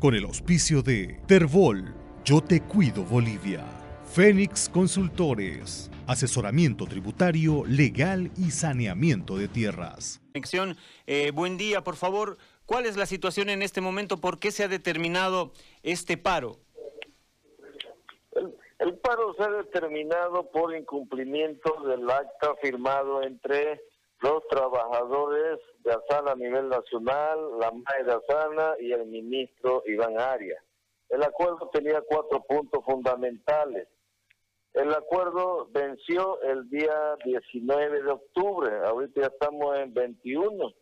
con el auspicio de Terbol, Yo Te Cuido Bolivia, Fénix Consultores, asesoramiento tributario, legal y saneamiento de tierras. Eh, buen día, por favor. ¿Cuál es la situación en este momento? ¿Por qué se ha determinado este paro? El, el paro se ha determinado por incumplimiento del acta firmado entre los trabajadores a nivel nacional, la MAE de Asana y el ministro Iván Arias. El acuerdo tenía cuatro puntos fundamentales. El acuerdo venció el día 19 de octubre, ahorita ya estamos en 21.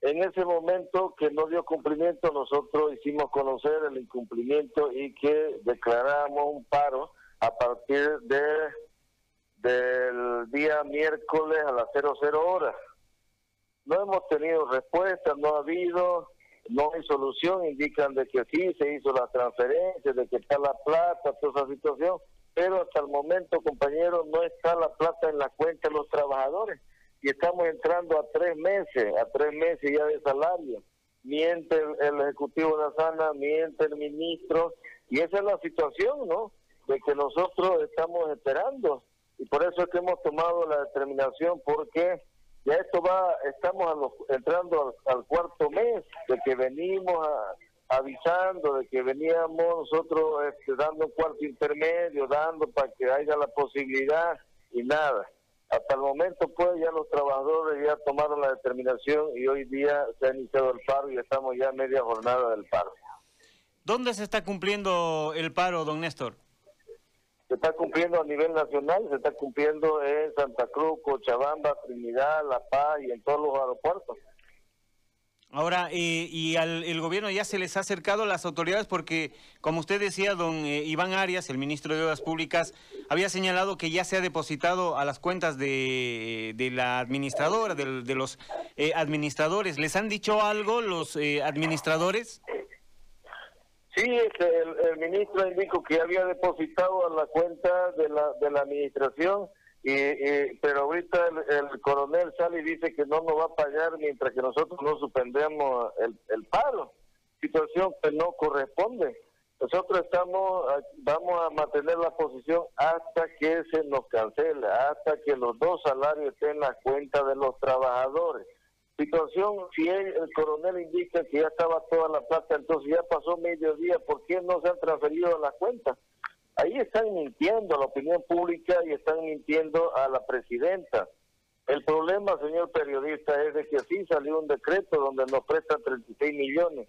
En ese momento que no dio cumplimiento, nosotros hicimos conocer el incumplimiento y que declaramos un paro a partir de del día miércoles a las 00 horas. No hemos tenido respuesta, no ha habido, no hay solución, indican de que sí, se hizo la transferencia, de que está la plata, toda esa situación, pero hasta el momento, compañeros, no está la plata en la cuenta de los trabajadores y estamos entrando a tres meses, a tres meses ya de salario. Miente el, Ejecutivo de la Sana, miente el ministro, y esa es la situación, ¿no? De que nosotros estamos esperando y por eso es que hemos tomado la determinación porque ya esto va, estamos entrando al, cuarto mes de que venimos avisando, de que veníamos nosotros este, dando un cuarto intermedio, dando para que haya la posibilidad y nada. Hasta el momento pues ya los trabajadores ya tomaron la determinación y hoy día se ha iniciado el paro y estamos ya a media jornada del paro. ¿Dónde se está cumpliendo el paro, don Néstor? Está cumpliendo a nivel nacional, se está cumpliendo en Santa Cruz, Cochabamba, Trinidad, La Paz y en todos los aeropuertos. Ahora, eh, y al el gobierno ya se les ha acercado a las autoridades porque, como usted decía, don eh, Iván Arias, el ministro de Obras Públicas, había señalado que ya se ha depositado a las cuentas de, de la administradora, de, los eh, administradores. ¿Les han dicho algo los administradores? Sí, este, el, ministro indicó que había depositado a la cuenta de la, de la administración, y, pero ahorita el, coronel sale y dice que no nos va a pagar mientras que nosotros no suspendemos el, el paro, situación que no corresponde. Nosotros estamos, vamos a mantener la posición hasta que se nos cancele, hasta que los dos salarios estén en la cuenta de los trabajadores situación, si el, coronel indica que ya estaba toda la plata, entonces ya pasó medio día, ¿por qué no se han transferido a la cuenta? Ahí están mintiendo a la opinión pública y están mintiendo a la presidenta. El problema, señor periodista, es de que sí salió un decreto donde nos prestan 36 millones,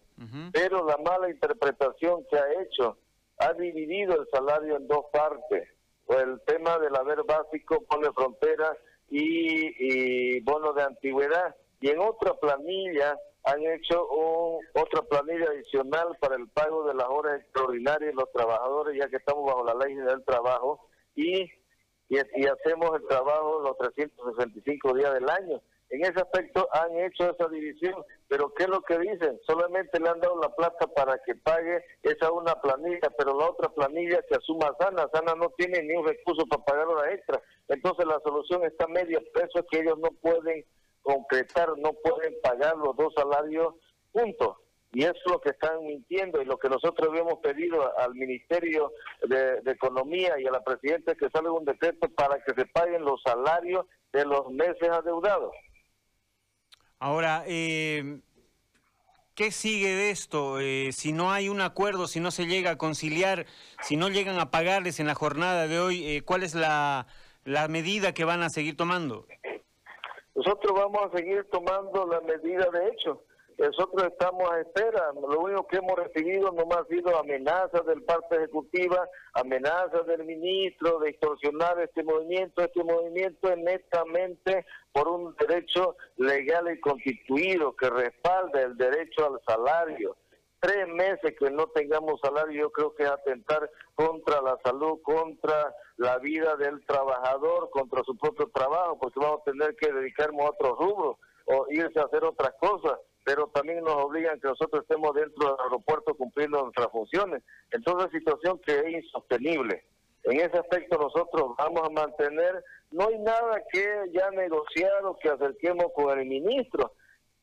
pero la mala interpretación que ha hecho ha dividido el salario en dos partes. El tema del haber básico pone frontera y, y bono de antigüedad y en otra planilla han hecho otra planilla adicional para el pago de las horas extraordinarias de los trabajadores, ya que estamos bajo la ley del trabajo, y, y, hacemos el trabajo los 365 días del año. En ese aspecto han hecho esa división, pero ¿qué es lo que dicen? Solamente le han dado la plata para que pague esa una planilla, pero la otra planilla que asuma Sana, Sana no tiene ni un recurso para pagar hora extra. Entonces la solución está media, eso es que ellos no pueden concretar, no pueden pagar los dos salarios juntos. Y es lo que están mintiendo y lo que nosotros habíamos pedido al Ministerio de, Economía y a la Presidenta que salga un decreto para que se paguen los salarios de los meses adeudados. Ahora, eh, ¿qué sigue de esto? Eh, si no hay un acuerdo, si no se llega a conciliar, si no llegan a pagarles en la jornada de hoy, eh, ¿cuál es la, la medida que van a seguir tomando? Nosotros vamos a seguir tomando la medida de hecho. Nosotros estamos a espera. Lo único que hemos recibido no ha sido amenazas del parte ejecutiva, amenazas del ministro de extorsionar este movimiento. Este movimiento es netamente por un derecho legal y constituido que respalda el derecho al salario tres meses que no tengamos salario, yo creo que es atentar contra la salud, contra la vida del trabajador, contra su propio trabajo, porque vamos a tener que dedicarnos a otros rubros o irse a hacer otras cosas, pero también nos obligan que nosotros estemos dentro del aeropuerto cumpliendo nuestras funciones. Entonces, situación que es insostenible. En ese aspecto nosotros vamos a mantener, no hay nada que ya negociado, que acerquemos con el ministro.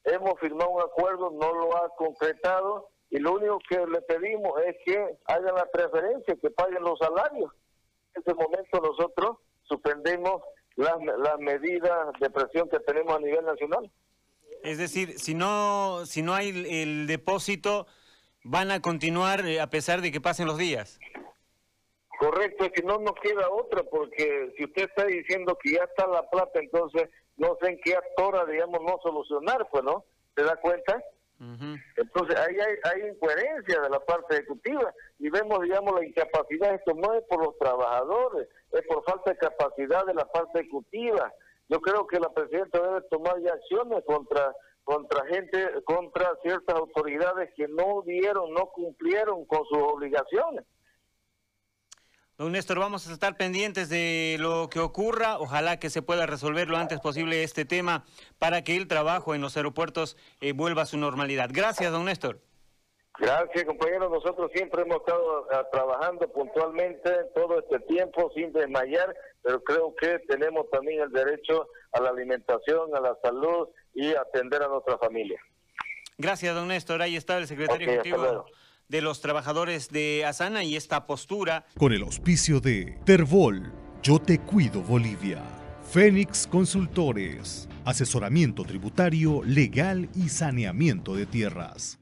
Hemos firmado un acuerdo, no lo ha concretado, y lo único que le pedimos es que hagan la preferencia, que paguen los salarios. En este momento nosotros suspendemos las, las medidas de presión que tenemos a nivel nacional. Es decir, si no, si no hay el, depósito, van a continuar eh, a pesar de que pasen los días. Correcto, es que no nos queda otra, porque si usted está diciendo que ya está la plata, entonces no sé en qué actora, digamos, no solucionar, pues, ¿no? ¿Se da cuenta? Entonces ahí hay, hay, incoherencia de la parte ejecutiva y vemos, digamos, la incapacidad. Esto no es por los trabajadores, es por falta de capacidad de la parte ejecutiva. Yo creo que la presidenta debe tomar acciones contra contra gente, contra ciertas autoridades que no dieron, no cumplieron con sus obligaciones. Don Néstor, vamos a estar pendientes de lo que ocurra. Ojalá que se pueda resolver lo antes posible este tema para que el trabajo en los aeropuertos eh, vuelva a su normalidad. Gracias, don Néstor. Gracias, compañeros. Nosotros siempre hemos estado ah, trabajando puntualmente todo este tiempo sin desmayar, pero creo que tenemos también el derecho a la alimentación, a la salud y atender a nuestra familia. Gracias, don Néstor. Ahí está el secretario ejecutivo de los trabajadores de Asana y esta postura. Con el auspicio de Terbol, Yo Te Cuido Bolivia. Fénix Consultores, asesoramiento tributario, legal y saneamiento de tierras.